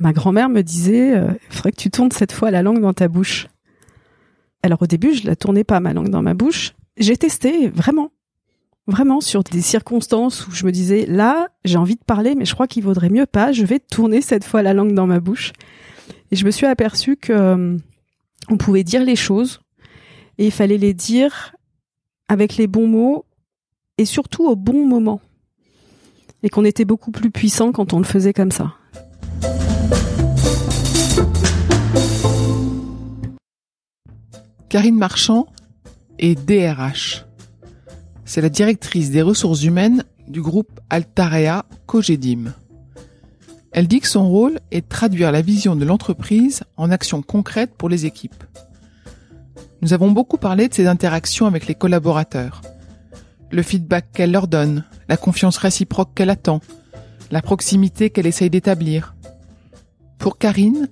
Ma grand-mère me disait, euh, il faudrait que tu tournes cette fois la langue dans ta bouche. Alors au début, je la tournais pas ma langue dans ma bouche. J'ai testé vraiment, vraiment sur des circonstances où je me disais, là, j'ai envie de parler, mais je crois qu'il vaudrait mieux pas. Je vais tourner cette fois la langue dans ma bouche. Et je me suis aperçue que euh, on pouvait dire les choses et il fallait les dire avec les bons mots et surtout au bon moment. Et qu'on était beaucoup plus puissant quand on le faisait comme ça. Karine Marchand est DRH. C'est la directrice des ressources humaines du groupe Altarea Cogedim. Elle dit que son rôle est de traduire la vision de l'entreprise en actions concrètes pour les équipes. Nous avons beaucoup parlé de ses interactions avec les collaborateurs, le feedback qu'elle leur donne, la confiance réciproque qu'elle attend, la proximité qu'elle essaye d'établir. Pour Karine,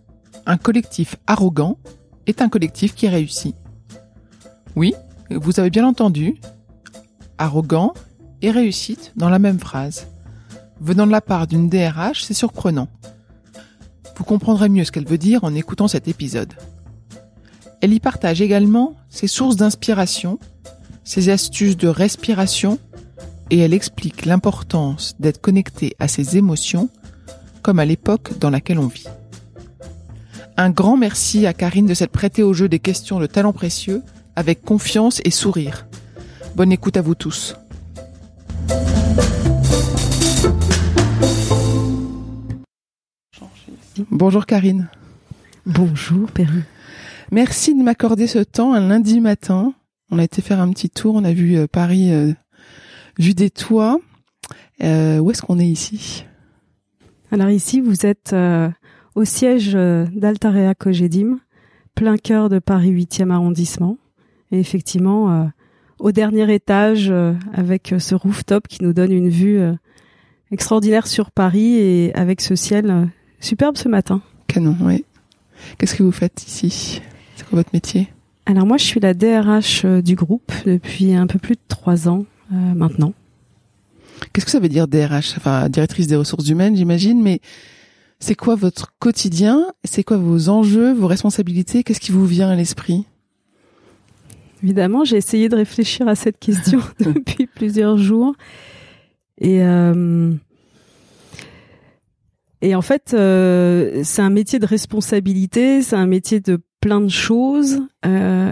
un collectif arrogant est un collectif qui réussit. Oui, vous avez bien entendu, arrogant et réussite dans la même phrase. Venant de la part d'une DRH, c'est surprenant. Vous comprendrez mieux ce qu'elle veut dire en écoutant cet épisode. Elle y partage également ses sources d'inspiration, ses astuces de respiration, et elle explique l'importance d'être connecté à ses émotions, comme à l'époque dans laquelle on vit. Un grand merci à Karine de s'être prêtée au jeu des questions de talent précieux avec confiance et sourire. Bonne écoute à vous tous. Bonjour Karine. Bonjour Perrine. Merci de m'accorder ce temps un lundi matin. On a été faire un petit tour, on a vu euh, Paris euh, vu des toits. Euh, où est-ce qu'on est ici? Alors ici, vous êtes euh, au siège d'Altarea Cogedim, plein cœur de Paris 8e arrondissement. Et effectivement, au dernier étage, avec ce rooftop qui nous donne une vue extraordinaire sur Paris et avec ce ciel superbe ce matin. Canon, oui. Qu'est-ce que vous faites ici? C'est quoi votre métier? Alors moi, je suis la DRH du groupe depuis un peu plus de trois ans euh, maintenant. Qu'est-ce que ça veut dire DRH Enfin, directrice des ressources humaines, j'imagine, mais c'est quoi votre quotidien? C'est quoi vos enjeux, vos responsabilités? Qu'est-ce qui vous vient à l'esprit? Évidemment, j'ai essayé de réfléchir à cette question depuis plusieurs jours. Et, euh, et en fait, euh, c'est un métier de responsabilité, c'est un métier de plein de choses. Euh,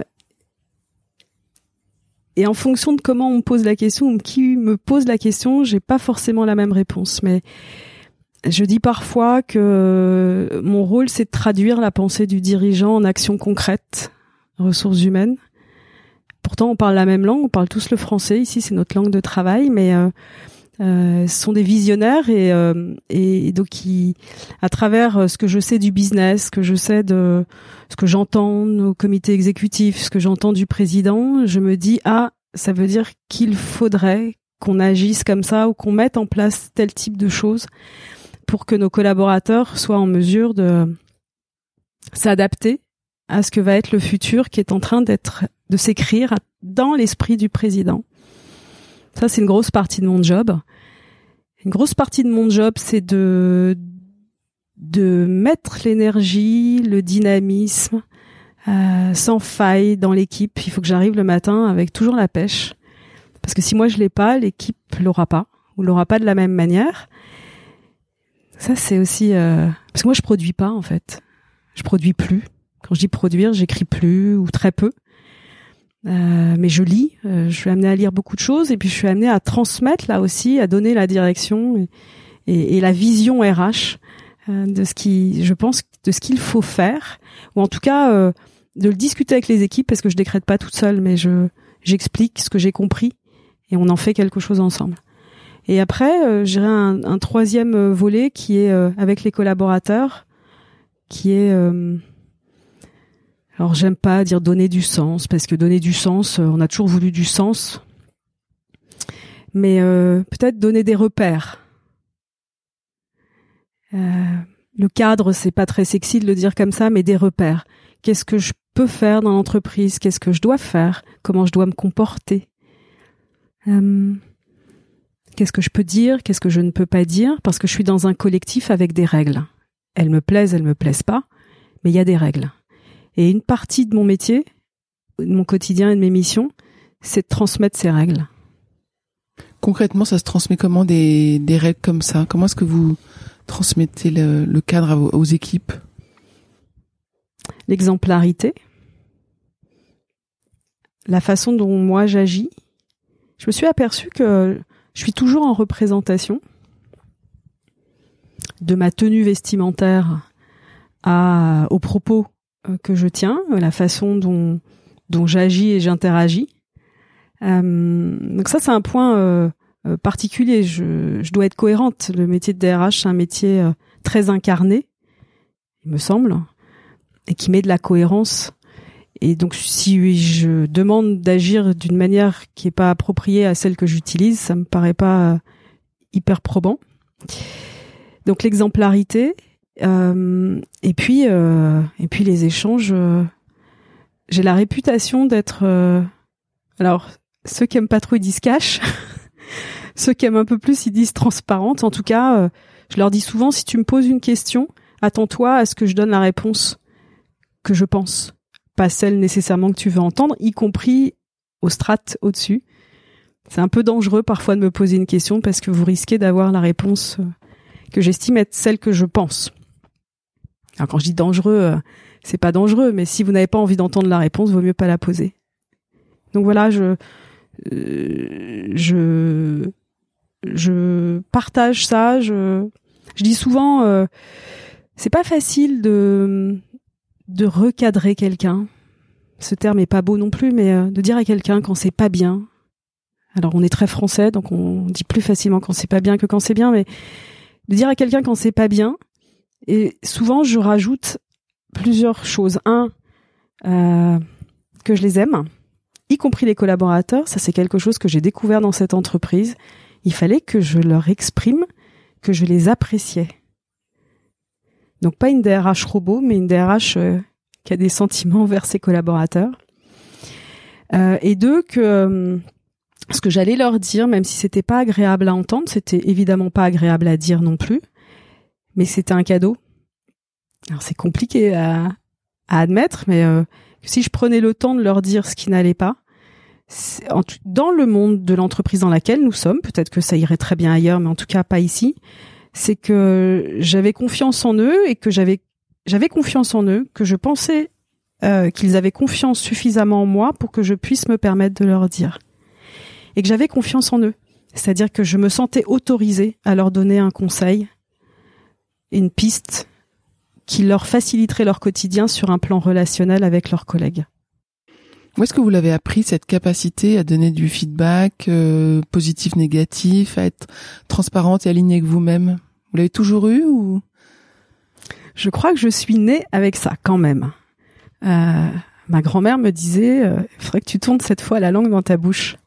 et en fonction de comment on me pose la question ou qui me pose la question, j'ai pas forcément la même réponse. Mais je dis parfois que mon rôle, c'est de traduire la pensée du dirigeant en actions concrètes, ressources humaines. On parle la même langue, on parle tous le français. Ici, c'est notre langue de travail, mais euh, euh, ce sont des visionnaires et, euh, et donc qui, à travers euh, ce que je sais du business, ce que je sais de ce que j'entends au comité exécutif, ce que j'entends du président, je me dis ah ça veut dire qu'il faudrait qu'on agisse comme ça ou qu'on mette en place tel type de choses pour que nos collaborateurs soient en mesure de s'adapter à ce que va être le futur qui est en train d'être de s'écrire dans l'esprit du président. Ça, c'est une grosse partie de mon job. Une grosse partie de mon job, c'est de de mettre l'énergie, le dynamisme euh, sans faille dans l'équipe. Il faut que j'arrive le matin avec toujours la pêche, parce que si moi je l'ai pas, l'équipe l'aura pas ou l'aura pas de la même manière. Ça, c'est aussi euh, parce que moi je produis pas en fait. Je produis plus. Quand je dis produire, j'écris plus ou très peu. Euh, mais je lis, euh, je suis amenée à lire beaucoup de choses et puis je suis amenée à transmettre là aussi, à donner la direction et, et, la vision RH euh, de ce qui, je pense, de ce qu'il faut faire, ou en tout cas euh, de le discuter avec les équipes parce que je décrète pas toute seule, mais je j'explique ce que j'ai compris et on en fait quelque chose ensemble. Et après, euh, j'irai un, un, troisième volet qui est avec les collaborateurs, qui est alors j'aime pas dire donner du sens parce que donner du sens, euh, on a toujours voulu du sens, mais euh, peut-être donner des repères. Euh, le cadre, c'est pas très sexy de le dire comme ça, mais des repères. Qu'est-ce que je peux faire dans l'entreprise? Qu'est-ce que je dois faire? Comment je dois me comporter? Qu'est-ce que je peux dire? Qu'est-ce que je ne peux pas dire? Parce que je suis dans un collectif avec des règles. Elles me plaisent, elles me plaisent pas, mais il y a des règles. Et une partie de mon métier, de mon quotidien et de mes missions, c'est de transmettre ces règles. Concrètement, ça se transmet comment des, des règles comme ça? Comment est-ce que vous transmettez le, le cadre aux équipes? L'exemplarité, la façon dont moi j'agis. Je me suis aperçu que je suis toujours en représentation de ma tenue vestimentaire à, aux propos que je tiens, la façon dont, dont j'agis et j'interagis. Euh, donc ça, c'est un point euh, euh, particulier. Je, je, dois être cohérente. Le métier de DRH, c'est un métier euh, très incarné, il me semble, et qui met de la cohérence. Et donc, si je demande d'agir d'une manière qui est pas appropriée à celle que j'utilise, ça me paraît pas hyper probant. Donc, l'exemplarité, euh, et puis, euh, et puis les échanges. Euh, j'ai la réputation d'être. Euh, alors, ceux qui aiment pas trop ils disent cash. ceux qui aiment un peu plus ils disent transparente. En tout cas, euh, je leur dis souvent si tu me poses une question, attends-toi à ce que je donne la réponse que je pense, pas celle nécessairement que tu veux entendre, y compris au strat au-dessus. C'est un peu dangereux parfois de me poser une question parce que vous risquez d'avoir la réponse que j'estime être celle que je pense. Alors quand je dis dangereux, euh, c'est pas dangereux, mais si vous n'avez pas envie d'entendre la réponse, vaut mieux pas la poser. Donc voilà, je euh, je je partage ça. Je je dis souvent, euh, c'est pas facile de de recadrer quelqu'un. Ce terme est pas beau non plus, mais euh, de dire à quelqu'un quand c'est pas bien. Alors on est très français, donc on dit plus facilement quand c'est pas bien que quand c'est bien, mais de dire à quelqu'un quand c'est pas bien, et souvent, je rajoute plusieurs choses. Un, euh, que je les aime, y compris les collaborateurs. Ça, c'est quelque chose que j'ai découvert dans cette entreprise. Il fallait que je leur exprime que je les appréciais. Donc pas une DRH robot, mais une DRH euh, qui a des sentiments envers ses collaborateurs. Euh, et deux, que euh, ce que j'allais leur dire, même si c'était pas agréable à entendre, c'était évidemment pas agréable à dire non plus, mais c'était un cadeau. Alors c'est compliqué à, admettre, mais euh, si je prenais le temps de leur dire ce qui n'allait pas, dans le monde de l'entreprise dans laquelle nous sommes, peut-être que ça irait très bien ailleurs, mais en tout cas pas ici, c'est que j'avais confiance en eux et que j'avais j'avais confiance en eux, que je pensais euh, qu'ils avaient confiance suffisamment en moi pour que je puisse me permettre de leur dire, et que j'avais confiance en eux, c'est-à-dire que je me sentais autorisée à leur donner un conseil une piste qui leur faciliterait leur quotidien sur un plan relationnel avec leurs collègues. Où est-ce que vous l'avez appris cette capacité à donner du feedback euh, positif, négatif, à être transparente et alignée avec vous-même? Vous l'avez toujours eu ou? Je crois que je suis née avec ça quand même. Euh, ma grand-mère me disait euh, il faudrait que tu tournes cette fois la langue dans ta bouche.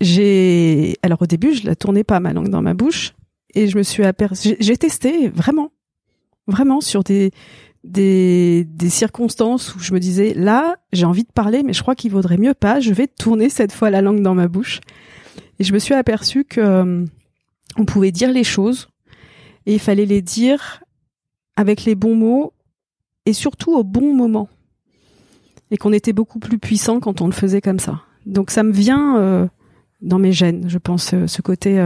J'ai alors au début je la tournais pas ma langue dans ma bouche et je me suis aperçue, j'ai testé vraiment, vraiment sur des, des, circonstances où je me disais là j'ai envie de parler mais je crois qu'il vaudrait mieux pas. Je vais tourner cette fois la langue dans ma bouche. Et je me suis aperçue que euh, on pouvait dire les choses et il fallait les dire avec les bons mots et surtout au bon moment. Et qu'on était beaucoup plus puissant quand on le faisait comme ça. Donc ça me vient euh, dans mes gènes je pense euh, ce côté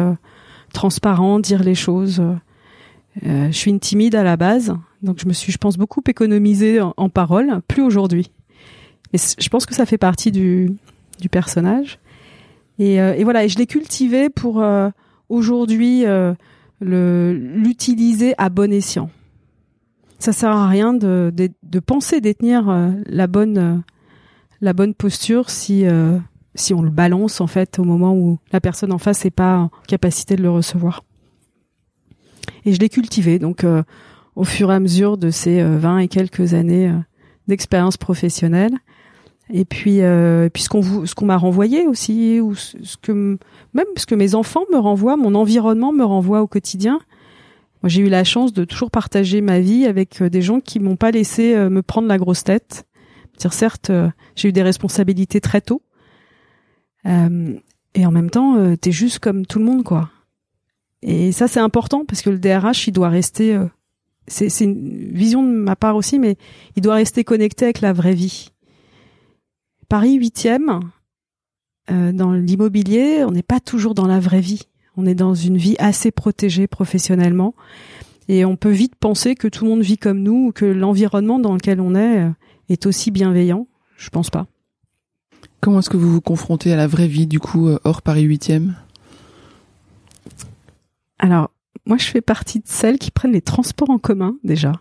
transparent, dire les choses. je suis une timide à la base, donc je me suis, je pense, beaucoup économisée en, en parole, plus aujourd'hui. Et je pense que ça fait partie du, du personnage. Et, et voilà, et je l'ai cultivé pour aujourd'hui le l'utiliser à bon escient. Ça sert à rien de, de, de penser détenir la bonne la bonne posture si si on le balance en fait au moment où la personne en face n'est pas en capacité de le recevoir. Et je l'ai cultivé donc euh, au fur et à mesure de ces 20 euh, et quelques années euh, d'expérience professionnelle. Et puis, euh, puis ce qu'on m'a renvoyé aussi, ou ce que même ce que mes enfants me renvoient, mon environnement me renvoie au quotidien. Moi, j'ai eu la chance de toujours partager ma vie avec des gens qui m'ont pas laissé me prendre la grosse tête. Certes, j'ai eu des responsabilités très tôt, et en même temps, euh, t'es juste comme tout le monde, quoi. Et ça, c'est important parce que le DRH, il doit rester. Euh, c'est une vision de ma part aussi, mais il doit rester connecté avec la vraie vie. Paris 8e, euh, dans l'immobilier, on n'est pas toujours dans la vraie vie. On est dans une vie assez protégée professionnellement. Et on peut vite penser que tout le monde vit comme nous ou que l'environnement dans lequel on est est aussi bienveillant. Je pense pas. Comment est-ce que vous vous confrontez à la vraie vie, du coup, euh, hors Paris 8e Alors, moi, je fais partie de celles qui prennent les transports en commun, déjà.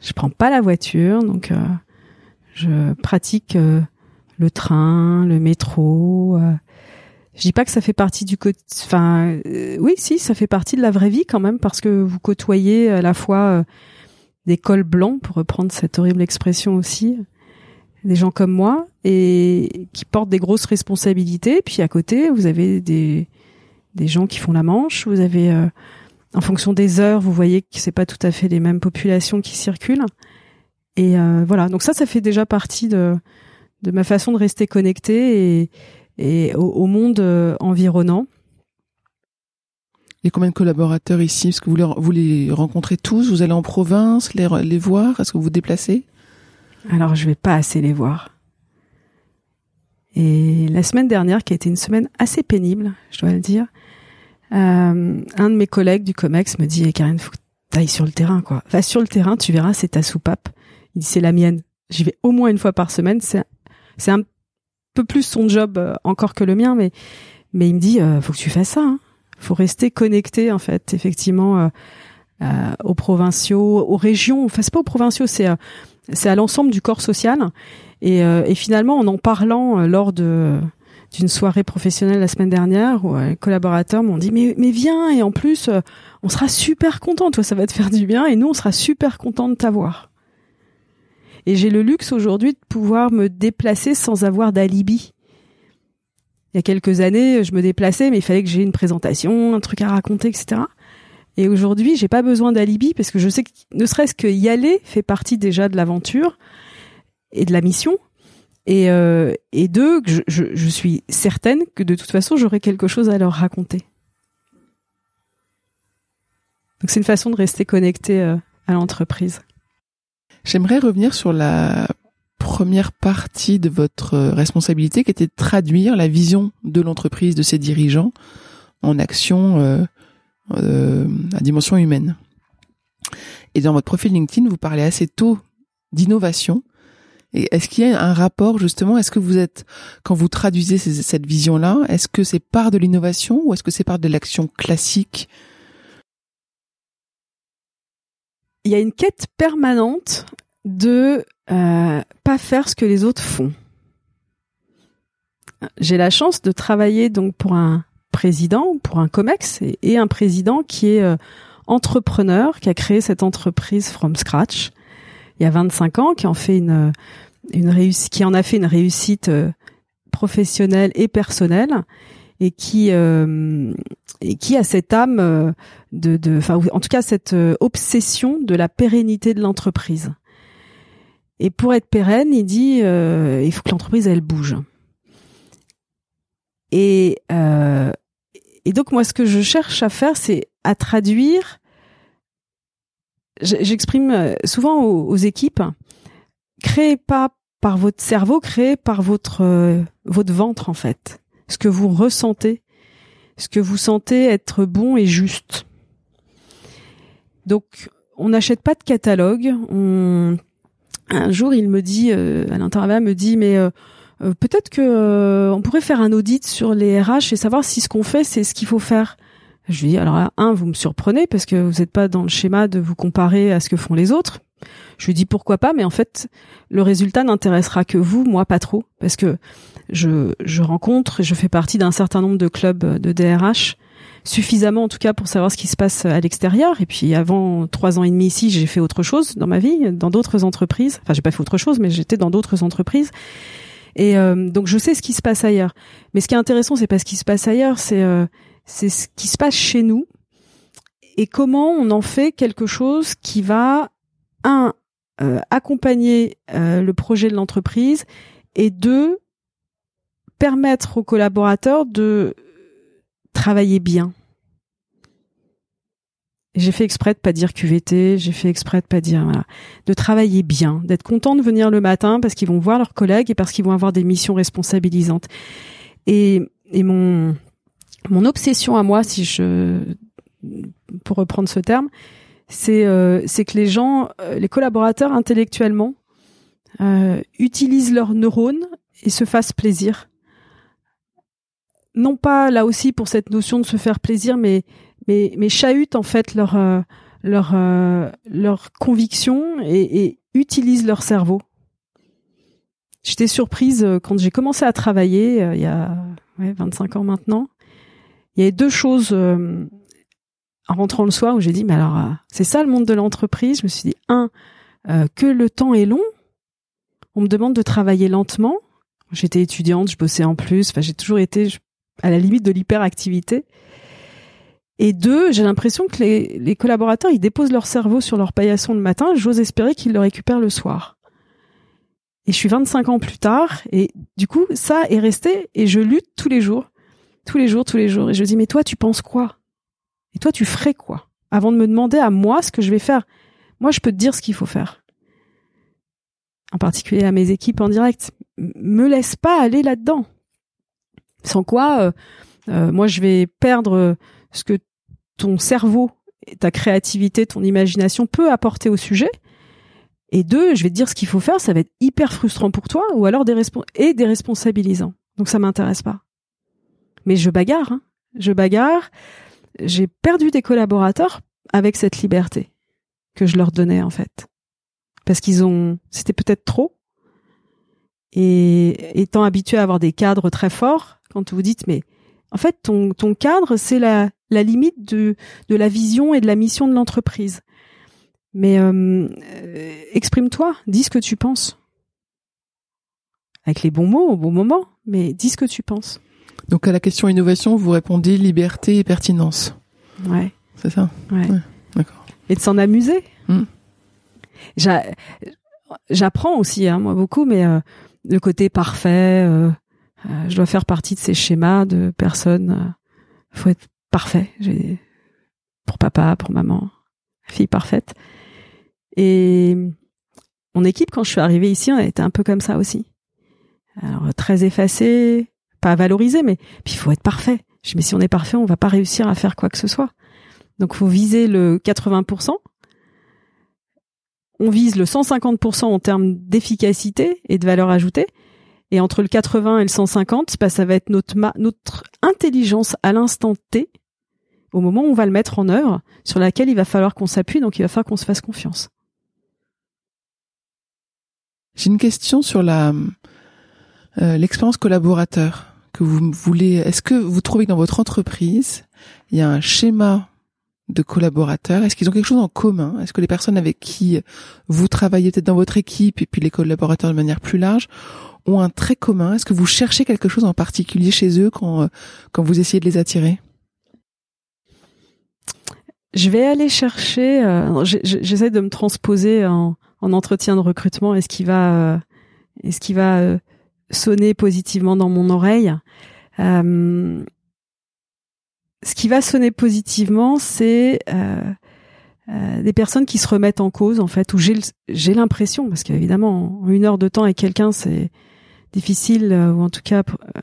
Je prends pas la voiture, donc euh, je pratique euh, le train, le métro. je dis pas que ça fait partie du enfin oui si ça fait partie de la vraie vie quand même parce que vous côtoyez à la fois des cols blancs pour reprendre cette horrible expression aussi des gens comme moi et qui portent des grosses responsabilités. Puis à côté, vous avez des des gens qui font la manche. Vous avez, euh, en fonction des heures, vous voyez que c'est pas tout à fait les mêmes populations qui circulent. Et euh, voilà. Donc ça, ça fait déjà partie de de ma façon de rester connecté et et au, monde euh, environnant. Il y a combien de collaborateurs ici? Est-ce que vous les, vous les rencontrez tous? Vous allez en province les, les voir? Est-ce que vous vous déplacez? Alors je vais pas assez les voir. Et la semaine dernière, qui a été une semaine assez pénible, je dois le dire, euh, un de mes collègues du Comex me dit, eh, Karine, faut que t'ailles sur le terrain, quoi. Va sur le terrain, tu verras, c'est ta soupape. Il dit, c'est la mienne. J'y vais au moins une fois par semaine. C'est, un peu plus son job euh, encore que le mien, mais, mais il me dit, euh, faut que tu fasses ça. Hein. Faut rester connecté, en fait, effectivement, euh, aux provinciaux, aux régions. Enfin, c'est pas aux provinciaux, c'est c'est à l'ensemble du corps social. Et, euh, finalement, en en parlant euh, lors de d'une soirée professionnelle la semaine dernière, où euh, les collaborateurs m'ont dit mais mais viens et en plus on sera super content, toi ça va te faire du bien et nous on sera super content de t'avoir. Et j'ai le luxe aujourd'hui de pouvoir me déplacer sans avoir d'alibi. Il y a quelques années, je me déplaçais, mais il fallait que j'ai une présentation, un truc à raconter, etc. Et aujourd'hui, j'ai pas besoin d'alibi parce que je sais que ne serait-ce que y aller fait partie déjà de l'aventure et de la mission. Et, euh, deux, je, suis certaine que de toute façon, j'aurai quelque chose à leur raconter. Donc c'est une façon de rester connecté euh, à l'entreprise. J'aimerais revenir sur la première partie de votre responsabilité qui était de traduire la vision de l'entreprise, de ses dirigeants en action euh, euh, à dimension humaine. Et dans votre profil LinkedIn, vous parlez assez tôt d'innovation. Est-ce qu'il y a un rapport justement Est-ce que vous êtes, quand vous traduisez cette vision-là, est-ce que c'est part de l'innovation ou est-ce que c'est part de l'action classique? Il y a une quête permanente de euh, pas faire ce que les autres font. J'ai la chance de travailler donc pour un président pour un COMEX et, un président qui est euh, entrepreneur, qui a créé cette entreprise from scratch il y a 25 ans, qui en fait une, une réussite, qui en a fait une réussite euh, professionnelle et personnelle et qui euh, et qui a cette âme de de enfin en tout cas cette obsession de la pérennité de l'entreprise. Et pour être pérenne, il dit il faut que l'entreprise elle bouge. Et euh, et donc moi, ce que je cherche à faire, c'est à traduire. J'exprime euh, souvent aux, équipes, créez pas par votre cerveau, créez par votre euh, votre ventre en fait. Ce que vous ressentez, ce que vous sentez être bon et juste. Donc, on n'achète pas de catalogue. Un jour, il me dit, euh, à l'intervalle, me dit, mais euh, euh, peut-être que on pourrait faire un audit sur les RH et savoir si ce qu'on fait, c'est ce qu'il faut faire. Je lui dis, alors là, un, vous me surprenez parce que vous n'êtes pas dans le schéma de vous comparer à ce que font les autres. Je lui dis pourquoi pas, mais en fait, le résultat n'intéressera que vous, moi pas trop, parce que je, je rencontre je fais partie d'un certain nombre de clubs de DRH suffisamment en tout cas pour savoir ce qui se passe à l'extérieur. Et puis avant trois ans et demi ici, j'ai fait autre chose dans ma vie, dans d'autres entreprises. Enfin, j'ai pas fait autre chose, mais j'étais dans d'autres entreprises. Et euh, donc je sais ce qui se passe ailleurs. Mais ce qui est intéressant, c'est pas ce qui se passe ailleurs, c'est euh, c'est ce qui se passe chez nous et comment on en fait quelque chose qui va un euh, accompagner le projet de l'entreprise et deux permettre aux collaborateurs de travailler bien. J'ai fait exprès de pas dire QVT, j'ai fait exprès de pas dire voilà, de travailler bien, d'être content de venir le matin parce qu'ils vont voir leurs collègues et parce qu'ils vont avoir des missions responsabilisantes. Et, et mon mon obsession à moi, si je pour reprendre ce terme, c'est euh, c'est que les gens, euh, les collaborateurs intellectuellement euh, utilisent leurs neurones et se fassent plaisir non pas là aussi pour cette notion de se faire plaisir, mais mais mais chahutent en fait leur euh, euh, conviction et, utilisent leur cerveau. J'étais surprise euh, quand j'ai commencé à travailler il y a ouais, 25 ans maintenant. Il y avait deux choses en rentrant le soir où j'ai dit mais alors c'est ça le monde de l'entreprise? Je me suis dit un que le temps est long. On me demande de travailler lentement. J'étais étudiante, je bossais en plus. Enfin, j'ai toujours été, à la limite de l'hyperactivité. Et deux, j'ai l'impression que les, collaborateurs, ils déposent leur cerveau sur leur paillasson le matin, j'ose espérer qu'ils le récupèrent le soir. Et je suis 25 ans plus tard, et du coup, ça est resté, et je lutte tous les jours, tous les jours, tous les jours. Et je dis, mais toi, tu penses quoi? Et toi, tu ferais quoi? Avant de me demander à moi ce que je vais faire. Moi, je peux te dire ce qu'il faut faire. En particulier à mes équipes en direct. Me laisse pas aller là-dedans. Sans quoi, euh, euh, moi, je vais perdre euh, ce que ton cerveau, ta créativité, ton imagination peut apporter au sujet. Et deux, je vais te dire ce qu'il faut faire, ça va être hyper frustrant pour toi, ou alors des et déresponsabilisant. Donc ça m'intéresse pas. Mais je bagarre, hein. je bagarre. J'ai perdu des collaborateurs avec cette liberté que je leur donnais en fait, parce qu'ils ont, c'était peut-être trop. Et étant habitué à avoir des cadres très forts, quand vous dites mais en fait ton, ton cadre c'est la, la limite de, de la vision et de la mission de l'entreprise. Mais euh, euh, exprime-toi, dis ce que tu penses. Avec les bons mots au bon moment, mais dis ce que tu penses. Donc à la question innovation, vous répondez liberté et pertinence. Ouais. C'est ça? Ouais. D'accord. Et de s'en amuser. Hmm. J'apprends aussi, hein, moi beaucoup, mais euh, le côté parfait, euh, je dois faire partie de ces schémas de personnes. Faut être parfait. Pour papa, pour maman, fille parfaite. Et mon équipe, quand je suis arrivée ici, on était un peu comme ça aussi. Alors très effacé, pas valorisé, mais puis il faut être parfait. Mais si on est parfait, on va pas réussir à faire quoi que ce soit. Donc faut viser le 80%. On vise le 150% en termes d'efficacité et de valeur ajoutée. Et entre le 80 et le 150, bah, ça va être notre, notre intelligence à l'instant T, au moment où on va le mettre en œuvre, sur laquelle il va falloir qu'on s'appuie, donc il va falloir qu'on se fasse confiance. J'ai une question sur la euh, l'expérience collaborateur que vous voulez. Est-ce que vous trouvez que dans votre entreprise, il y a un schéma de collaborateurs? Est-ce qu'ils ont quelque chose en commun? Est-ce que les personnes avec qui vous travaillez peut-être dans votre équipe et puis les collaborateurs de manière plus large ont un trait commun. Est-ce que vous cherchez quelque chose en particulier chez eux quand, euh, quand vous essayez de les attirer? Je vais aller chercher, euh, j'essaie de me transposer en, en, entretien de recrutement. Est ce qui va, euh, est-ce va sonner positivement dans mon oreille? Ce qui va sonner positivement, c'est des personnes qui se remettent en cause en fait, où j'ai l'impression, parce qu'évidemment en une heure de temps avec quelqu'un, c'est difficile euh, ou en tout cas euh,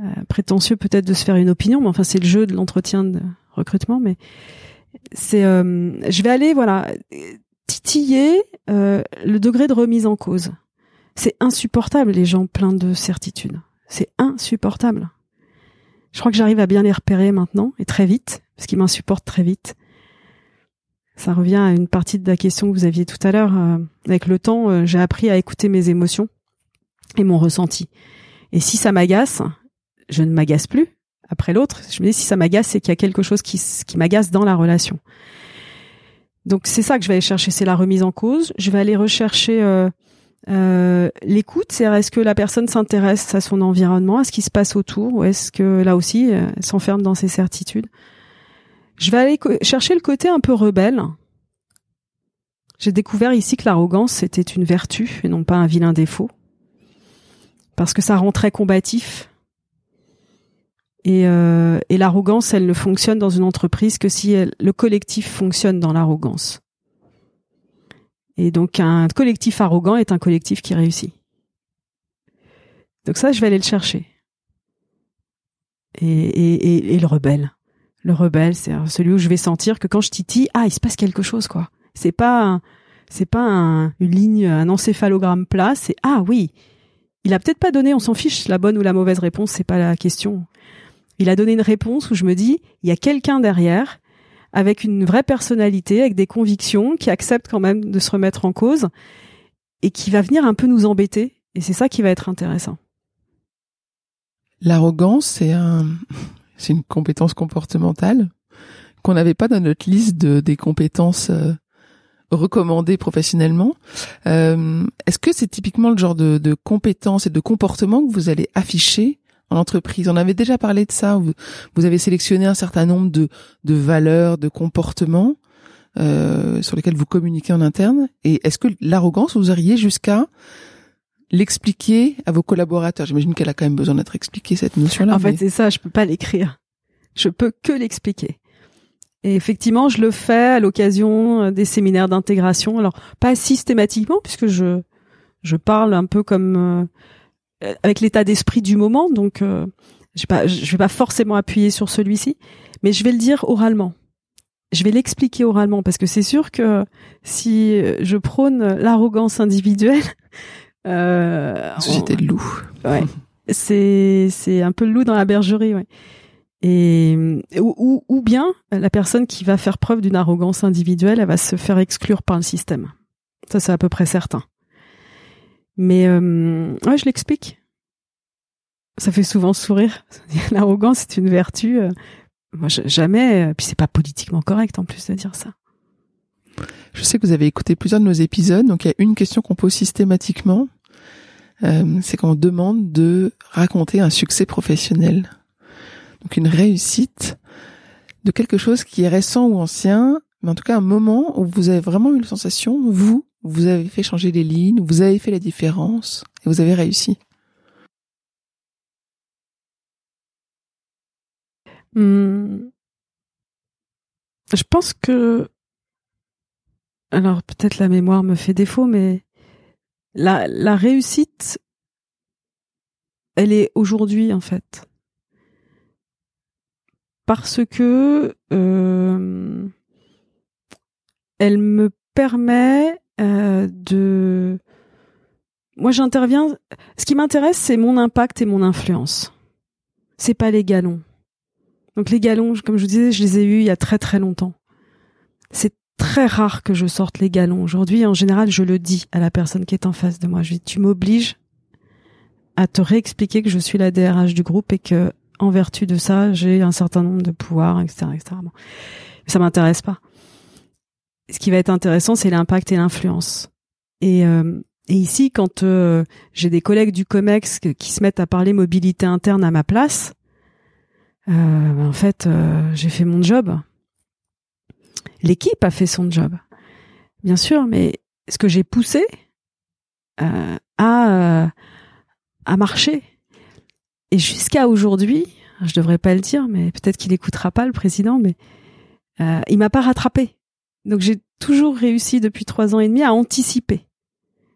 euh, prétentieux peut-être de se faire une opinion, mais enfin c'est le jeu de l'entretien de recrutement. Mais C'est, je vais aller, voilà, titiller le degré de remise en cause. C'est insupportable les gens pleins de certitudes. C'est insupportable. Je crois que j'arrive à bien les repérer maintenant et très vite, parce qu'ils m'insupportent très vite. Ça revient à une partie de la question que vous aviez tout à l'heure. Avec le temps, j'ai appris à écouter mes émotions et mon ressenti. Et si ça m'agace, je ne m'agace plus après l'autre. Je me dis si ça m'agace, c'est qu'il y a quelque chose qui, qui m'agace dans la relation. Donc c'est ça que je vais aller chercher, c'est la remise en cause. Je vais aller rechercher euh, euh, l'écoute, c'est est-ce que la personne s'intéresse à son environnement, à ce qui se passe autour, ou est-ce que là aussi elle s'enferme dans ses certitudes? Je vais aller chercher le côté un peu rebelle. J'ai découvert ici que l'arrogance était une vertu et non pas un vilain défaut, parce que ça rend très combatif. Et, euh, et l'arrogance, elle ne fonctionne dans une entreprise que si le collectif fonctionne dans l'arrogance. Et donc un collectif arrogant est un collectif qui réussit. Donc ça, je vais aller le chercher. Et, et, et, le rebelle. Le rebelle, c'est celui où je vais sentir que quand je titille, ah, il se passe quelque chose, quoi. C'est pas, c'est pas une ligne, un encéphalogramme plat. C'est ah oui, il a peut-être pas donné, on s'en fiche, la bonne ou la mauvaise réponse, c'est pas la question. Il a donné une réponse où je me dis, il y a quelqu'un derrière avec une vraie personnalité, avec des convictions, qui accepte quand même de se remettre en cause et qui va venir un peu nous embêter. Et c'est ça qui va être intéressant. L'arrogance, c'est un, c'est une compétence comportementale qu'on n'avait pas dans notre liste de, des compétences recommandées professionnellement. Euh, est-ce que c'est typiquement le genre de, de compétences et de comportements que vous allez afficher en entreprise? On avait déjà parlé de ça. Vous, avez sélectionné un certain nombre de, de valeurs, de comportements euh, sur lesquels vous communiquez en interne. Et est-ce que l'arrogance, vous auriez jusqu'à l'expliquer à vos collaborateurs? J'imagine qu'elle a quand même besoin d'être expliquée cette notion-là. En fait, c'est ça. Je peux pas l'écrire. Je peux que l'expliquer. Et effectivement, je le fais à l'occasion euh, des séminaires d'intégration. Alors, pas systématiquement, puisque je je parle un peu comme euh, avec l'état d'esprit du moment, donc euh, je vais vais pas forcément appuyer sur celui-ci, mais je vais le dire oralement. Je vais l'expliquer oralement parce que c'est sûr que si je prône l'arrogance individuelle, euh, société de loup. Ouais, c'est c'est un peu le loup dans la bergerie, ouais. Et ou, ou bien la personne qui va faire preuve d'une arrogance individuelle, elle va se faire exclure par le système. Ça, c'est à peu près certain. Mais euh, ouais, je l'explique. Ça fait souvent sourire. L'arrogance, c'est une vertu. Euh, moi, jamais. Euh, puis c'est pas politiquement correct en plus de dire ça. Je sais que vous avez écouté plusieurs de nos épisodes, donc il y a une question qu'on pose systématiquement, euh, c'est qu'on demande de raconter un succès professionnel, donc une réussite de quelque chose qui est récent ou ancien, mais en tout cas un moment où vous avez vraiment eu la sensation, vous, vous avez fait changer les lignes, vous avez fait la différence et vous avez réussi. Hmm. Je pense que alors peut-être la mémoire me fait défaut, mais la, la réussite, elle est aujourd'hui en fait. Parce que euh, elle me permet euh, de moi j'interviens ce qui m'intéresse c'est mon impact et mon influence. C'est pas les galons. Donc les galons comme je vous disais je les ai eus il y a très très longtemps. C'est très rare que je sorte les galons. Aujourd'hui en général je le dis à la personne qui est en face de moi. Je dis tu m'obliges à te réexpliquer que je suis la DRH du groupe et que en vertu de ça j'ai un certain nombre de pouvoirs etc etc bon. ça m'intéresse pas ce qui va être intéressant, c'est l'impact et l'influence. Et, euh, ici, quand euh, j'ai des collègues du COMEX qui se mettent à parler mobilité interne à ma place, euh, ben, en fait, j'ai fait mon job. L'équipe a fait son job, bien sûr, mais ce que j'ai poussé a a marché. Et jusqu'à aujourd'hui, je devrais pas le dire, mais peut-être qu'il écoutera pas le président, mais il m'a pas rattrapé. Donc j'ai toujours réussi depuis trois ans et demi à anticiper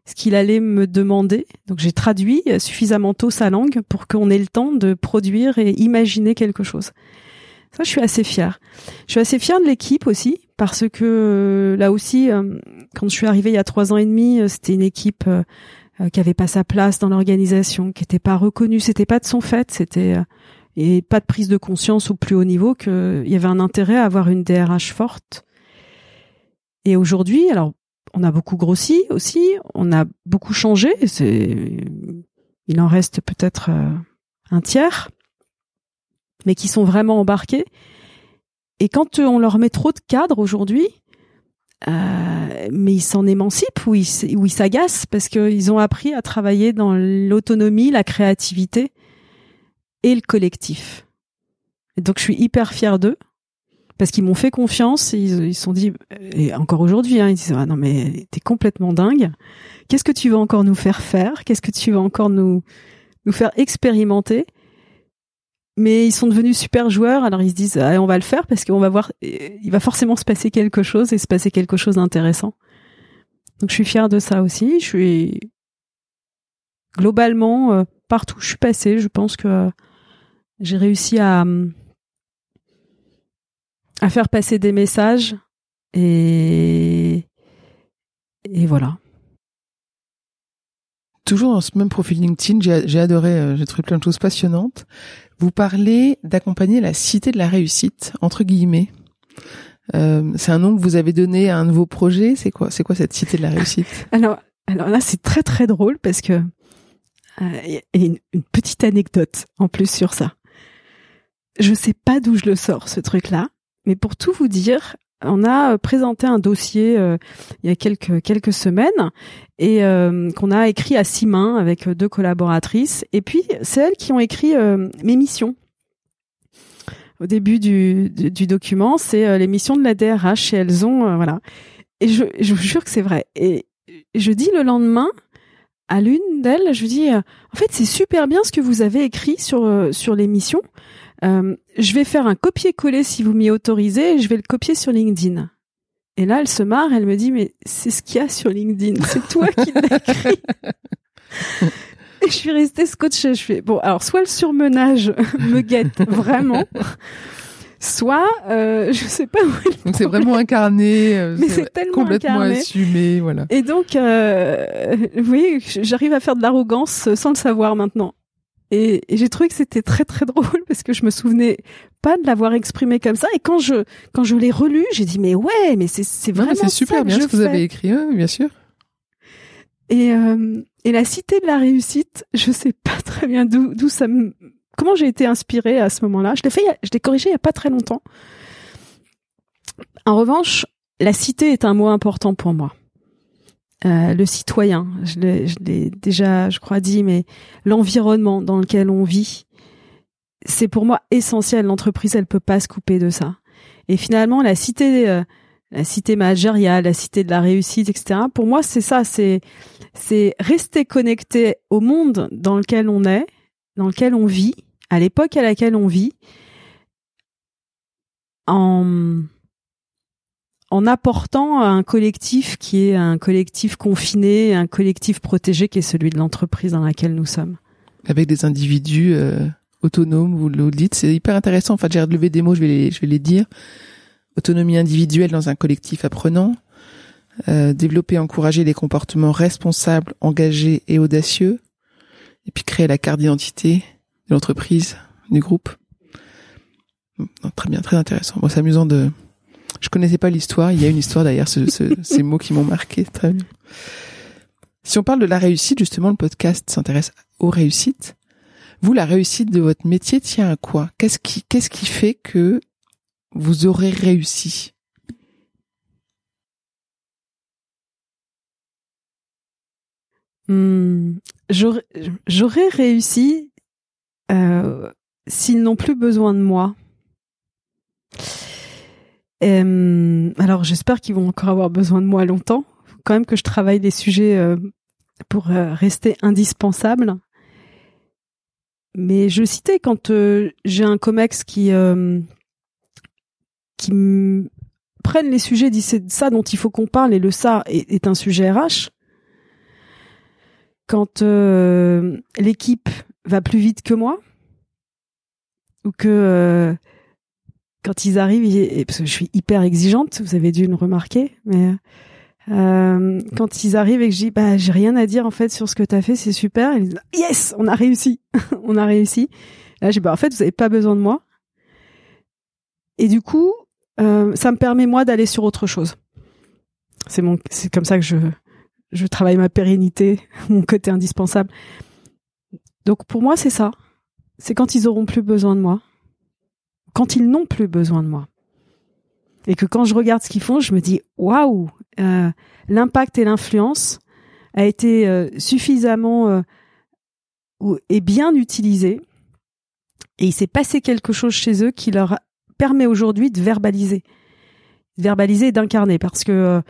ce qu'il allait me demander. Donc j'ai traduit suffisamment tôt sa langue pour qu'on ait le temps de produire et imaginer quelque chose. Ça, je suis assez fière. Je suis assez fière de l'équipe aussi parce que euh, là aussi, euh, quand je suis arrivée il y a trois ans et demi, euh, c'était une équipe qui avait pas sa place dans l'organisation, qui était pas reconnue. C'était pas de son fait, c'était et pas de prise de conscience au plus haut niveau qu'il y avait un intérêt à avoir une DRH forte. Et aujourd'hui, alors on a beaucoup grossi aussi, on a beaucoup changé. C'est, il en reste peut-être un tiers, mais qui sont vraiment embarqués. Et quand on leur met trop de cadres aujourd'hui, euh, mais ils s'en émancipent ou ils s'agacent parce qu'ils ont appris à travailler dans l'autonomie, la créativité et le collectif. Donc je suis hyper fière d'eux parce qu'ils m'ont fait confiance. Ils se sont dit et encore aujourd'hui, hein, ils disent ah non mais t'es complètement dingue. Qu'est-ce que tu vas encore nous faire faire? Qu'est-ce que tu vas encore nous nous faire expérimenter? Mais ils sont devenus super joueurs, alors ils se disent on va le faire parce qu'on va voir, il va forcément se passer quelque chose et se passer quelque chose d'intéressant. Donc je suis fière de ça aussi. Je suis globalement euh, partout où je suis passée, je pense que j'ai réussi à à faire passer des messages et et voilà. Toujours dans ce même profil LinkedIn, j'ai adoré, euh, j'ai trouvé plein de choses passionnantes. Vous parlez d'accompagner la cité de la réussite, entre guillemets. Euh, c'est un nom que vous avez donné à un nouveau projet. C'est quoi, c'est quoi cette cité de la réussite? Alors, alors là, c'est très très drôle parce que il euh, y a une, petite anecdote en plus sur ça. Je sais pas d'où je le sors ce truc-là, mais pour tout vous dire, on a euh, présenté un dossier euh, il y a quelques quelques semaines et euh, qu'on a écrit à six mains avec deux collaboratrices. Et puis c'est elles qui ont écrit mes missions. Au début du, du, document, c'est les missions de la DRH et elles ont voilà. Et je, je vous jure que c'est vrai. Et je dis le lendemain à l'une d'elles, je lui dis en fait c'est super bien ce que vous avez écrit sur sur les missions. Euh, je vais faire un copier-coller si vous m'y autorisez, et je vais le copier sur LinkedIn. Et là, elle se marre, elle me dit, mais c'est ce qu'il y a sur LinkedIn, c'est toi qui l'as écrit. et je suis restée scotchée. Je fais, bon, alors soit le surmenage me guette vraiment, soit euh, je sais pas où donc c'est vraiment incarné euh, mais c'est tellement complètement assumé voilà. Et donc euh, vous voyez j'arrive à faire de l'arrogance sans le savoir maintenant. Et, j'ai trouvé que c'était très très drôle parce que je me souvenais pas de l'avoir exprimé comme ça. Et quand je quand je l'ai relu, j'ai dit mais ouais, mais c'est c'est vraiment c'est super bien ce que vous avez écrit, bien sûr. Et euh, et la cité de la réussite, je sais pas très bien d'où d'où ça me comment j'ai été inspirée à ce moment-là. Je l'ai fait, je l'ai corrigé il y a pas très longtemps. En revanche, la cité est un mot important pour moi. Euh, le citoyen, je l'ai déjà, je crois, dit, mais l'environnement dans lequel on vit, c'est pour moi essentiel. L'entreprise, elle peut pas se couper de ça. Et finalement, la cité, euh, la cité managériale, la cité de la réussite, etc. Pour moi, c'est ça, c'est c'est rester connecté au monde dans lequel on est, dans lequel on vit, à l'époque à laquelle on vit, en en apportant un collectif qui est un collectif confiné, un collectif protégé qui est celui de l'entreprise dans laquelle nous sommes. Avec des individus euh, autonomes, vous le dites, c'est hyper intéressant. Enfin, j'ai relevé des mots, je vais les, je vais les dire. Autonomie individuelle dans un collectif apprenant, euh, développer encourager des comportements responsables, engagés et audacieux, et puis créer la carte d'identité de l'entreprise, du groupe. Très bien, très intéressant. Bon, c'est amusant de je connaissais pas l'histoire. Il y a une histoire derrière ce, ces mots qui m'ont marqué. Très bien. Si on parle de la réussite, justement, le podcast s'intéresse aux réussites. Vous, la réussite de votre métier tient à quoi? Qu'est-ce qui, qu'est-ce qui fait que vous aurez réussi? Hmm, J'aurais réussi euh, s'ils n'ont plus besoin de moi. Euh, alors j'espère qu'ils vont encore avoir besoin de moi longtemps. Faut quand même que je travaille des sujets euh, pour rester indispensable. Mais je citais quand j'ai un comex qui qui prennent les sujets, dit c'est ça dont il faut qu'on parle et le ça est, est un sujet RH. Quand l'équipe va plus vite que moi ou que quand ils arrivent, parce que je suis hyper exigeante, vous avez dû le remarquer, mais euh, quand ils arrivent et que je dis bah j'ai rien à dire en fait sur ce que tu as fait, c'est super, ils disent yes, on a réussi, on a réussi. Là j'ai bah en fait vous avez pas besoin de moi. Et du coup, euh, ça me permet moi d'aller sur autre chose. C'est mon, c'est comme ça que je je travaille ma pérennité, mon côté indispensable. Donc pour moi c'est ça, c'est quand ils auront plus besoin de moi, quand ils n'ont plus besoin de moi. Et que quand je regarde ce qu'ils font, je me dis waouh, euh, l'impact et l'influence a été euh, suffisamment euh, et bien utilisé. Et il s'est passé quelque chose chez eux qui leur permet aujourd'hui de verbaliser, verbaliser et d'incarner. Parce que euh,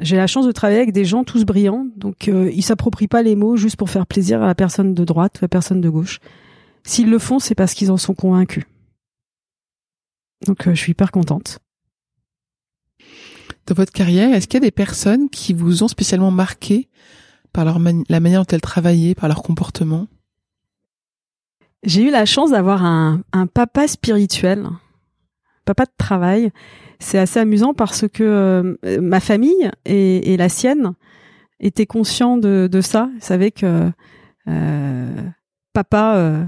j'ai la chance de travailler avec des gens tous brillants, donc euh, ils s'approprient pas les mots juste pour faire plaisir à la personne de droite ou à la personne de gauche. S'ils le font, c'est parce qu'ils en sont convaincus. Donc je suis hyper contente dans votre carrière, est-ce qu'il y a des personnes qui vous ont spécialement marqué par leur la manière dont elles travaillaient, par leur comportement? J'ai eu la chance d'avoir un, un, papa spirituel, papa de travail. C'est assez amusant parce que euh, ma famille et, la sienne étaient conscients de, ça. Ils savaient que euh, papa euh,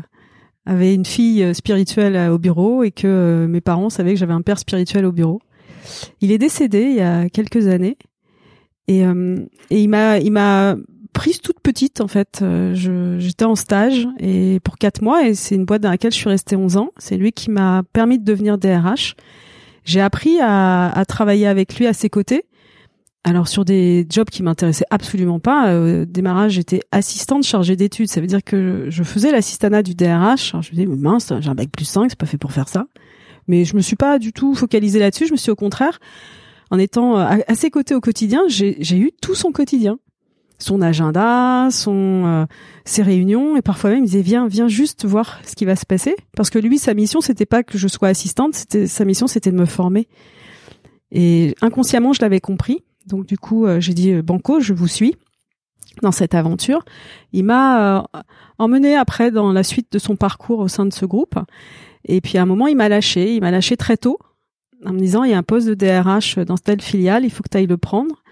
avait une fille spirituelle au bureau et que mes parents savaient que j'avais un père spirituel au bureau. Il est décédé il y a quelques années et, il m'a il prise toute petite en fait. J'étais en stage et pour quatre mois et c'est une boîte dans laquelle je suis restée 11 ans. C'est lui qui m'a permis de devenir DRH. J'ai appris à, travailler avec lui à ses côtés. Alors sur des jobs qui m'intéressaient absolument pas. Euh, au démarrage, j'étais assistante chargée d'études. Ça veut dire que je faisais l'assistanat du DRH. Je me disais mince, j'ai un bac plus 5, c'est pas fait pour faire ça. Mais je me suis pas du tout focalisée là-dessus. Je me suis au contraire, en étant euh, à, ses côtés au quotidien, j'ai eu tout son quotidien, son agenda, son euh, ses réunions, et parfois même il disait viens, viens juste voir ce qui va se passer, parce que lui sa mission c'était pas que je sois assistante, c'était sa mission c'était de me former. Et inconsciemment je l'avais compris, donc du coup euh, j'ai dit Banco, je vous suis dans cette aventure. Il m'a emmené après dans la suite de son parcours au sein de ce groupe. Et puis à un moment, il m'a lâché. Il m'a lâché très tôt en me disant il y a un poste de DRH dans telle filiale, il faut que tu ailles le prendre.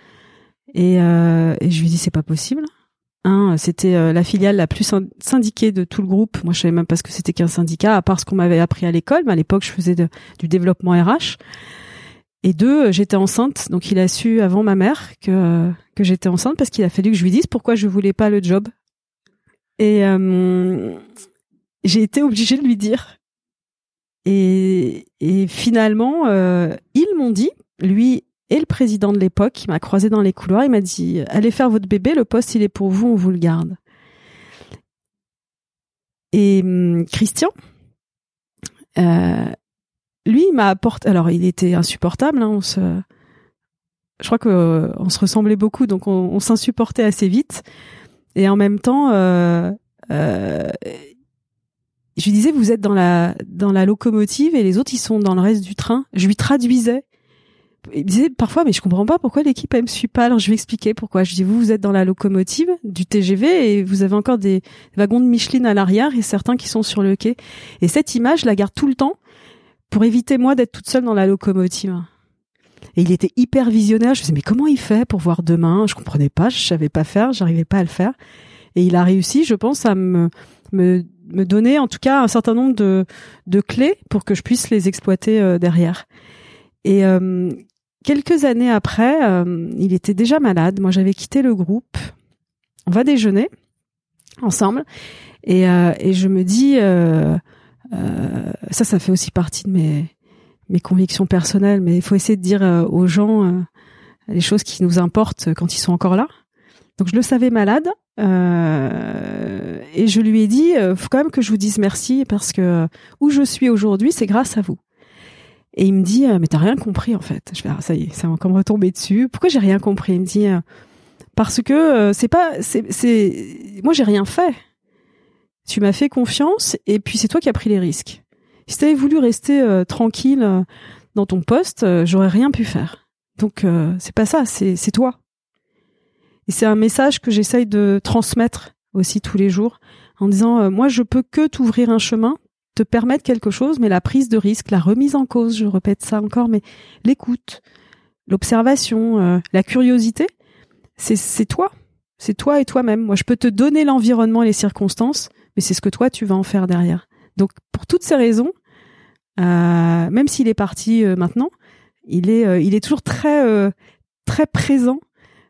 Et, euh, et je lui dis c'est pas possible. Hein, c'était euh, la filiale la plus syndiquée de tout le groupe. Moi, je savais même pas ce que c'était qu'un syndicat, à part ce qu'on m'avait appris à l'école. Mais à l'époque, je faisais du développement RH. Et deux, j'étais enceinte, donc il a su avant ma mère que que j'étais enceinte parce qu'il a fallu que je lui dise pourquoi je voulais pas le job. Et euh, j'ai été obligée de lui dire. Et, et finalement, euh, ils m'ont dit, lui et le président de l'époque, il m'a croisé dans les couloirs, il m'a dit allez faire votre bébé, le poste il est pour vous, on vous le garde. Et hum, Christian, euh, lui, il m'a apporté. Alors, il était insupportable. Hein, je crois que euh, on se ressemblait beaucoup, donc on, on s'insupportait assez vite. Et en même temps, euh, euh, je lui disais vous êtes dans la dans la locomotive et les autres ils sont dans le reste du train. Je lui traduisais. Il disait parfois mais je comprends pas pourquoi l'équipe elle me suit pas. Alors je lui expliquais pourquoi. Je dis vous vous êtes dans la locomotive du TGV et vous avez encore des wagons de Micheline à l'arrière et certains qui sont sur le quai. Et cette image je la garde tout le temps pour éviter moi d'être toute seule dans la locomotive. Et il était hyper visionnaire. Je me disais mais comment il fait pour voir demain? Je comprenais pas, je savais pas faire, j'arrivais pas à le faire. Et il a réussi, je pense, à me me me donner en tout cas un certain nombre de, de clés pour que je puisse les exploiter euh, derrière. Et euh, quelques années après, euh, il était déjà malade. Moi, j'avais quitté le groupe. On va déjeuner ensemble et, et je me dis ça, ça fait aussi partie de mes mes convictions personnelles, mais il faut essayer de dire aux gens les choses qui nous importent quand ils sont encore là. Donc je le savais malade euh, et je lui ai dit, euh, faut quand même que je vous dise merci parce que où je suis aujourd'hui, c'est grâce à vous. Et il me dit, euh, mais t'as rien compris en fait. Je fais, ah, ça y est, ça va comme retomber dessus. Pourquoi j'ai rien compris? Il me dit, euh, parce que c'est pas, c'est, moi j'ai rien fait. Tu m'as fait confiance et puis c'est toi qui as pris les risques. Si t'avais voulu rester tranquille dans ton poste, j'aurais rien pu faire. Donc c'est pas ça, c'est, c'est toi. Et c'est un message que j'essaye de transmettre aussi tous les jours en disant euh, moi je peux que t'ouvrir un chemin te permettre quelque chose, mais la prise de risque, la remise en cause, je répète ça encore, mais l'écoute, l'observation, euh, la curiosité, c'est toi. C'est toi et toi-même. Moi, je peux te donner l'environnement et les circonstances, mais c'est ce que toi, tu vas en faire derrière. Donc, pour toutes ces raisons, euh, même s'il est parti euh, maintenant, il est, il est toujours très, très présent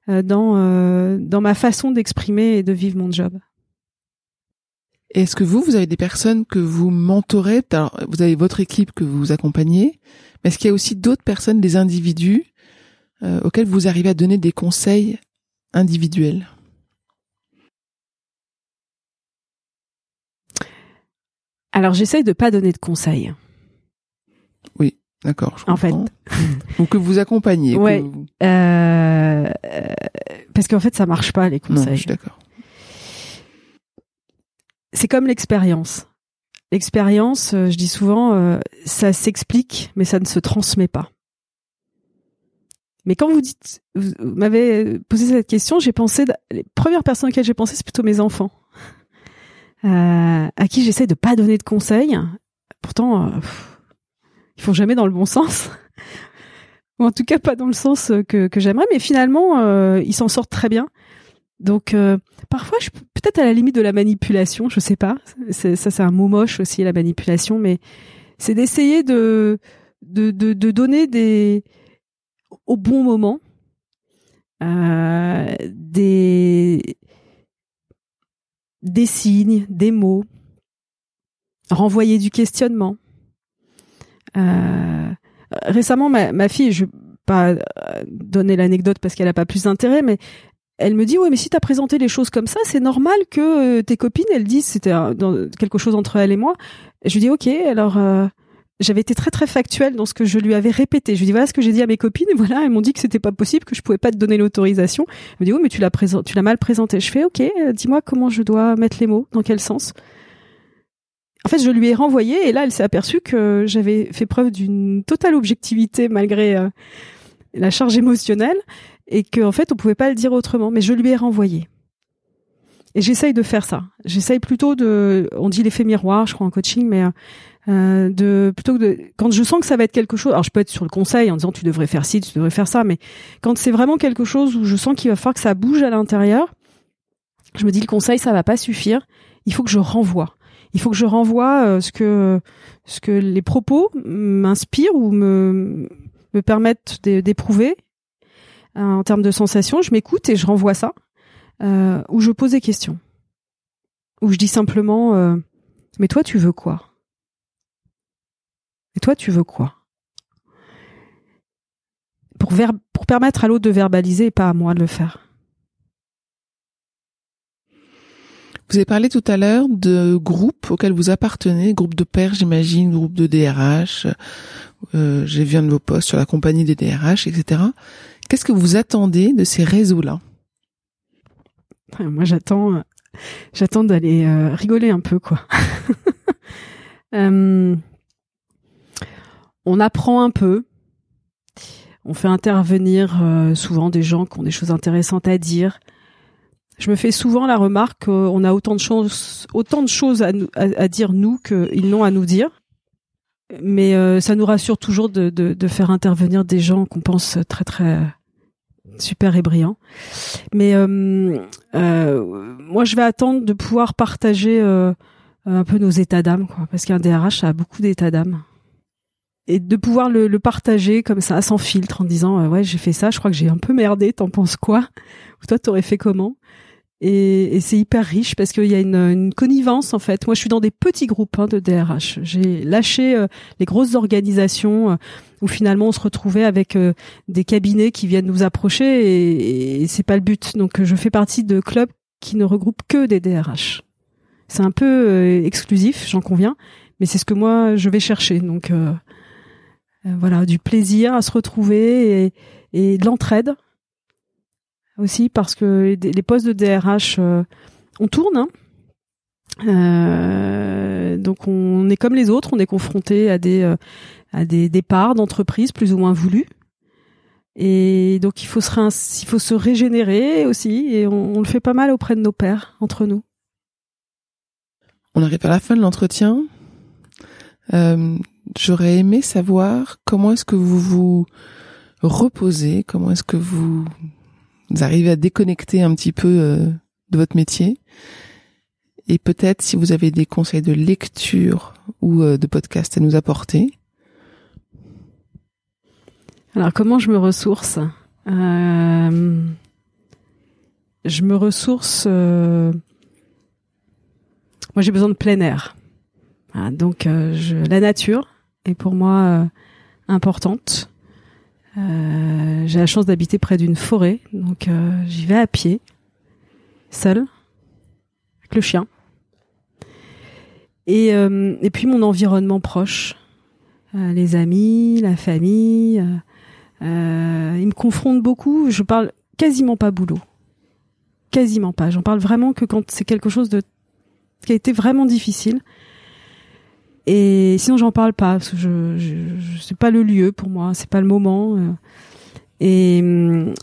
dans, dans ma façon d'exprimer et de vivre mon job. Est-ce que vous, vous avez des personnes que vous mentorez Alors, vous avez votre équipe que vous accompagnez, mais est-ce qu'il y a aussi d'autres personnes, des individus euh, auxquels vous arrivez à donner des conseils individuels? Alors, j'essaye de pas donner de conseils. Oui, d'accord. En fait, ou que vous accompagnez. Ouais. Euh, parce qu'en fait, ça marche pas les conseils. Non, je suis d'accord c'est comme l'expérience. L'expérience, euh, je dis souvent, euh, ça s'explique, mais ça ne se transmet pas. Mais quand vous dites, vous, m'avez posé cette question, j'ai pensé, les premières personnes auxquelles j'ai pensé, c'est plutôt mes enfants, euh, à qui j'essaie de pas donner de conseils. Pourtant, ils font jamais dans le bon sens, ou en tout cas pas dans le sens que j'aimerais. Mais finalement, ils s'en sortent très bien. Donc euh, parfois, je, peut-être à la limite de la manipulation, je sais pas. ça, c'est un mot moche aussi, la manipulation, mais c'est d'essayer de, de, de, donner des au bon moment euh, des des signes, des mots, renvoyer du questionnement. Euh, récemment, ma, ma fille, je vais pas donner l'anecdote parce qu'elle a pas plus d'intérêt, mais elle me dit ouais mais si t'as présenté les choses comme ça c'est normal que euh, tes copines elles disent c'était quelque chose entre elle et moi. Je lui dis ok alors euh, j'avais été très très factuelle dans ce que je lui avais répété. Je lui dis voilà ce que j'ai dit à mes copines et voilà elles m'ont dit que c'était pas possible que je pouvais pas te donner l'autorisation. Elle me dit oui mais tu l'as tu l'as mal présenté. Je fais ok euh, dis-moi comment je dois mettre les mots dans quel sens. En fait, je lui ai renvoyé et là, elle s'est aperçue que j'avais fait preuve d'une totale objectivité malgré la charge émotionnelle et qu'en fait on pouvait pas le dire autrement. Mais je lui ai renvoyé. Et j'essaye de faire ça. J'essaye plutôt de on dit l'effet miroir je crois en coaching mais euh, de plutôt que de quand je sens que ça va être quelque chose alors je peux être sur le conseil en disant tu devrais faire ci tu devrais faire ça mais quand c'est vraiment quelque chose où je sens qu'il va falloir que ça bouge à l'intérieur je me dis le conseil ça va pas suffire. Il faut que je renvoie. Il faut que je renvoie euh, ce que ce que les propos m'inspirent ou me me permettent d'éprouver en termes de sensations, je m'écoute et je renvoie ça, euh, ou je pose des questions, ou je dis simplement euh, mais toi tu veux quoi? Et toi tu veux quoi? Pour, permettre à l'autre de verbaliser et pas à moi de le faire. Vous avez parlé tout à l'heure de groupes auxquels vous appartenez, groupe de pairs, j'imagine, groupe de DRH. Euh, J'ai vu un de vos posts sur la compagnie des DRH, etc. Qu'est-ce que vous attendez de ces réseaux-là? Moi, j'attends, j'attends d'aller euh, rigoler un peu. Euh, on apprend un peu. On fait intervenir euh, souvent des gens qui ont des choses intéressantes à dire. Je me fais souvent la remarque qu'on a autant de choses, autant de choses à, à dire nous qu'ils n'ont à nous dire mais euh, ça nous rassure toujours de, de, de, faire intervenir des gens qu'on pense très très super et brillants. Mais euh, euh, moi, je vais attendre de pouvoir partager euh, un peu nos états d'âme, quoi, parce qu'un DRH ça a beaucoup d'états d'âme. Et de pouvoir le, le, partager comme ça, sans filtre, en disant euh, ouais j'ai fait ça, je crois que j'ai un peu merdé, t'en penses quoi? Ou toi t'aurais fait comment? Et, et c'est hyper riche parce qu'il y a une, une, connivence en fait. Moi, je suis dans des petits groupes hein, de DRH. J'ai lâché euh, les grosses organisations euh, où finalement on se retrouvait avec euh, des cabinets qui viennent nous approcher et, et c'est pas le but. Donc, je fais partie de clubs qui ne regroupent que des DRH. C'est un peu exclusif, j'en conviens, mais c'est ce que moi je vais chercher. Donc voilà, du plaisir à se retrouver et, et de l'entraide aussi parce que les postes de DRH euh, on tourne hein. euh, donc on est comme les autres on est confronté à des euh, à des départs d'entreprises plus ou moins voulus. Et donc il faut se régénérer aussi et on, le fait pas mal auprès de nos pères entre nous. On arrive à la fin de l'entretien. J'aurais aimé savoir comment est-ce que vous vous reposez, comment est-ce que vous arrivez à déconnecter un petit peu euh, de votre métier. Et peut-être si vous avez des conseils de lecture ou euh, de podcast à nous apporter. Alors comment je me ressource? Euh, Je me ressource. Moi, j'ai besoin de plein air. Ah, donc, la nature est pour moi importante. J'ai la chance d'habiter près d'une forêt, donc j'y vais à pied, seul, avec le chien. Et, et puis mon environnement proche, les amis, la famille. Euh, il me confronte beaucoup. Je parle quasiment pas boulot, quasiment pas. J'en parle vraiment que quand c'est quelque chose de qui a été vraiment difficile. Et sinon, j'en parle pas parce que je, je, c'est pas le lieu pour moi, c'est pas le moment. Euh. Et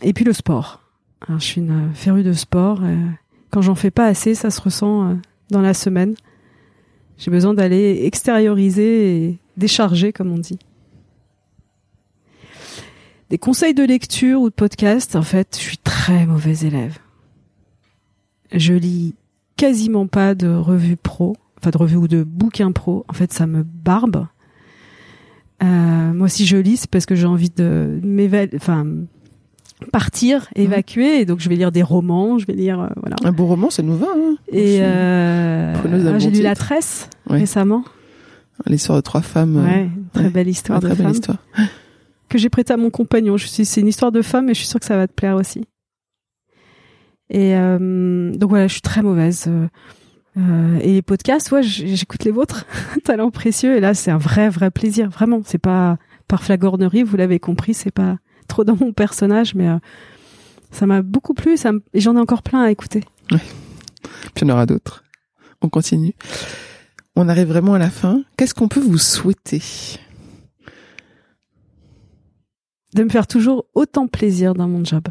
et puis le sport. Alors, je suis une férue de sport. Quand j'en fais pas assez, ça se ressent euh, dans la semaine. J'ai besoin d'aller extérioriser et décharger, comme on dit. Des conseils de lecture ou de podcast, en fait, je suis très mauvais élève. Je lis quasiment pas de revues pro, enfin de revues ou de bouquins pro. En fait, ça me barbe. Euh, moi, si je lis, c'est parce que j'ai envie de m'évaluer, enfin partir, évacuer. Et donc, je vais lire des romans, je vais lire euh, voilà. Un bon roman, ça nous va. Hein et euh, ah, j'ai lu La Tresse récemment. L'histoire de trois femmes. Ouais, très belle histoire de très belle histoire que j'ai prêté à mon compagnon. Je suis, c'est une histoire de femme, et je suis sûre que ça va te plaire aussi. Et donc voilà, je suis très mauvaise. Euh, et les podcasts, ouais, j'écoute les vôtres, talent précieux. Et là, c'est un vrai, vrai plaisir, vraiment. C'est pas par flagornerie, vous l'avez compris, c'est pas trop dans mon personnage, mais euh, ça m'a beaucoup plu. Ça et j'en ai encore plein à écouter. Oui. Puis il y en aura d'autres. On continue. On arrive vraiment à la fin. Qu'est-ce qu'on peut vous souhaiter? De me faire toujours autant plaisir dans mon job.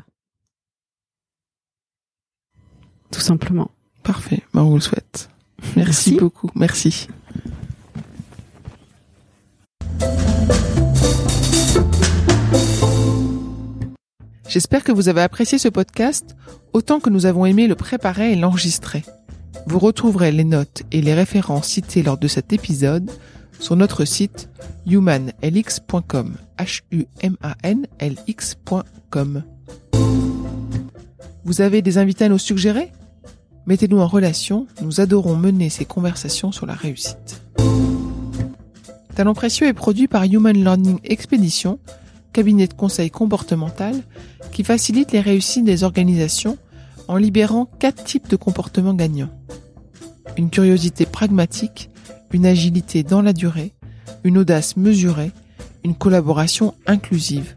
Tout simplement. Parfait. Ben, on vous le souhaite. Merci, beaucoup. Merci. J'espère que vous avez apprécié ce podcast autant que nous avons aimé le préparer et l'enregistrer. Vous retrouverez les notes et les références citées lors de cet épisode sur notre site humanlx.com. H-U-M-A-N-L-X.com. Vous avez des invités à nous suggérer? Mettez-nous en relation, nous adorons mener ces conversations sur la réussite. Talent précieux est produit par Human Learning Expedition, cabinet de conseil comportemental qui facilite les réussites des organisations en libérant quatre types de comportements gagnants. Une curiosité pragmatique, une agilité dans la durée, une audace mesurée, une collaboration inclusive.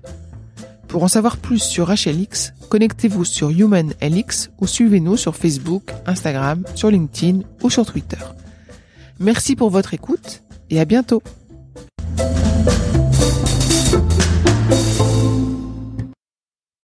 Pour en savoir plus sur HLX, connectez-vous sur HumanLX ou suivez-nous sur Facebook, Instagram, sur LinkedIn ou sur Twitter. Merci pour votre écoute et à bientôt